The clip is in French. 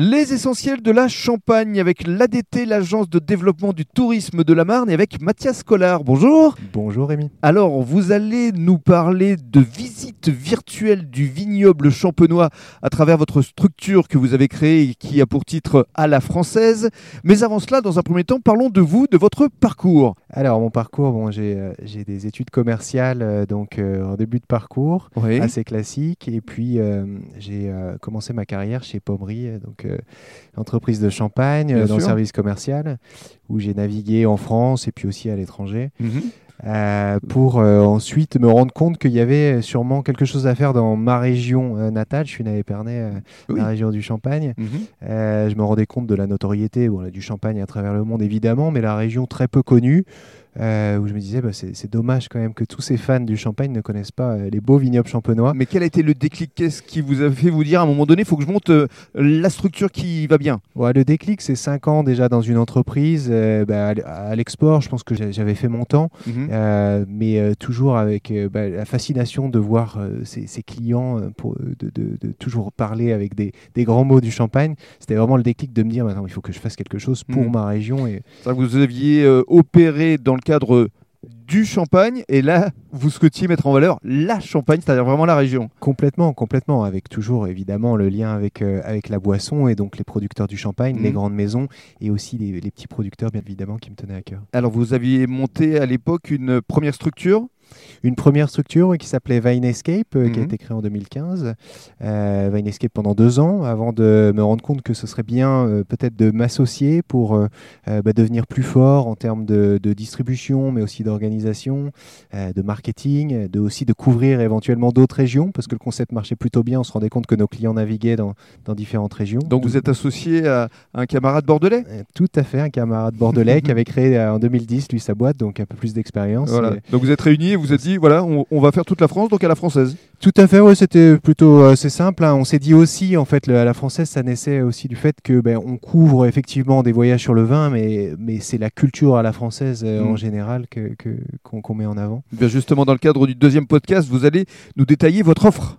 Les essentiels de la Champagne avec l'ADT, l'agence de développement du tourisme de la Marne, et avec Mathias Collard. Bonjour. Bonjour Rémi. Alors, vous allez nous parler de visite virtuelle du vignoble champenois à travers votre structure que vous avez créée et qui a pour titre À la française. Mais avant cela, dans un premier temps, parlons de vous, de votre parcours. Alors, mon parcours, bon, j'ai euh, j'ai des études commerciales, euh, donc euh, en début de parcours, Oui. assez classique. Et puis, euh, j'ai euh, commencé ma carrière chez Pommery, donc entreprise de champagne, Bien euh, dans le service commercial, où j'ai navigué en France et puis aussi à l'étranger. Mhm. Euh, pour euh, ensuite me rendre compte qu'il y avait sûrement quelque chose à faire dans ma région euh, natale. Je suis né à Épernay, euh, Oui. la région du Champagne. Mhm. Euh, je me rendais compte de la notoriété bon, là, du Champagne à travers le monde, évidemment, mais la région très peu connue, euh, où je me disais, bah, c'est dommage quand même que tous ces fans du Champagne ne connaissent pas euh, les beaux vignobles champenois. Mais quel a été le déclic? Qu'est-ce qui vous a fait vous dire à un moment donné, il faut que je monte euh, la structure qui va bien? Ouais, le déclic, c'est 5 ans déjà dans une entreprise. euh, bah, à l'export, je pense que j'avais fait mon temps, Mhm. mais toujours avec bah, la fascination de voir ces, ces clients, pour, de, de- de toujours parler avec des, des grands mots du Champagne. C'était vraiment le déclic de me dire, maintenant, il faut que je fasse quelque chose pour Mhm. ma région. Et, que vous aviez opéré dans le cadre du Champagne et là, vous souhaitiez mettre en valeur la Champagne, c'est-à-dire vraiment la région. Complètement, complètement, avec toujours évidemment le lien avec, euh, avec la boisson et donc les producteurs du champagne, Mhm. les grandes maisons et aussi les, les petits producteurs bien évidemment qui me tenaient à cœur. Alors, vous aviez monté à l'époque une première structure Une première structure qui s'appelait Vine Escape, euh, qui a Mhm. été créée en 2015. Euh, Vine Escape pendant deux ans avant de me rendre compte que ce serait bien euh, peut-être de m'associer pour euh, bah, devenir plus fort en termes de, de distribution, mais aussi d'organisation, de marketing, de aussi de couvrir éventuellement d'autres régions parce que le concept marchait plutôt bien. On se rendait compte que nos clients naviguaient dans, dans différentes régions. Donc, vous êtes associé à un camarade bordelais? Tout à fait, un camarade bordelais qui avait créé en 2010 lui sa boîte, donc un peu plus d'expérience. Voilà. Et- Donc, vous êtes réunis et vous êtes dit, voilà, on, on va faire toute la France, donc à la française. Tout à fait, ouais, c'était plutôt euh, c'est simple. hein. On s'est dit aussi, en fait, le- à la française, ça naissait aussi du fait que ben, on couvre effectivement des voyages sur le vin, mais, mais c'est la culture à la française euh, Mm. en général que que- qu'on qu'on met en avant. Eh Bien justement, dans le cadre du deuxième podcast, vous allez nous détailler votre offre.